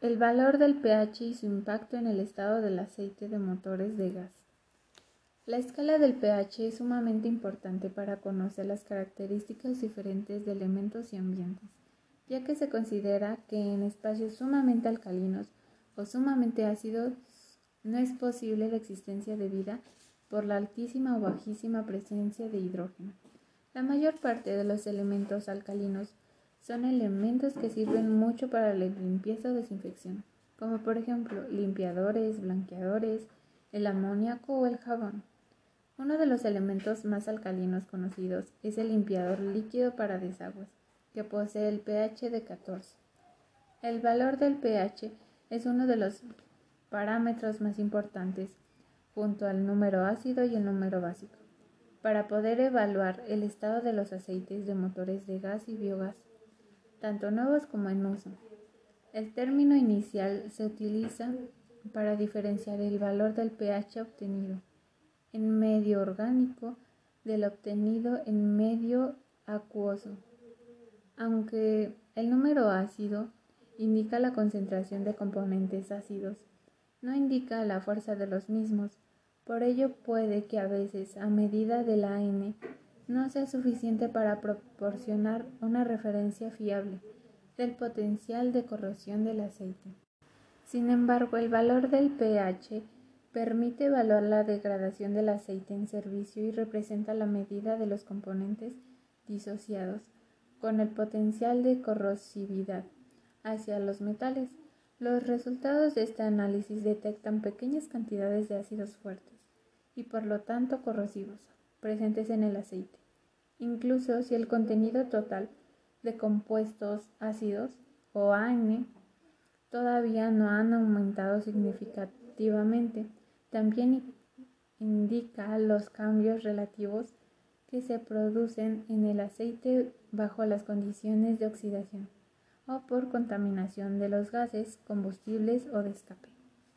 El valor del pH y su impacto en el estado del aceite de motores de gas. La escala del pH es sumamente importante para conocer las características diferentes de elementos y ambientes, ya que se considera que en espacios sumamente alcalinos o sumamente ácidos no es posible la existencia de vida por la altísima o bajísima presencia de hidrógeno. La mayor parte de los elementos alcalinos son elementos que sirven mucho para la limpieza o desinfección, como por ejemplo limpiadores, blanqueadores, el amoníaco o el jabón. Uno de los elementos más alcalinos conocidos es el limpiador líquido para desagües, que posee el pH de 14. El valor del pH es uno de los parámetros más importantes, junto al número ácido y el número básico, para poder evaluar el estado de los aceites de motores de gas y biogás tanto nuevos como en uso. El término inicial se utiliza para diferenciar el valor del pH obtenido en medio orgánico del obtenido en medio acuoso. Aunque el número ácido indica la concentración de componentes ácidos, no indica la fuerza de los mismos. Por ello puede que a veces, a medida de la N, no sea suficiente para proporcionar una referencia fiable del potencial de corrosión del aceite. Sin embargo, el valor del pH permite evaluar la degradación del aceite en servicio y representa la medida de los componentes disociados con el potencial de corrosividad hacia los metales. Los resultados de este análisis detectan pequeñas cantidades de ácidos fuertes y por lo tanto corrosivos presentes en el aceite incluso si el contenido total de compuestos ácidos o AN todavía no han aumentado significativamente. También indica los cambios relativos que se producen en el aceite bajo las condiciones de oxidación o por contaminación de los gases, combustibles o de escape.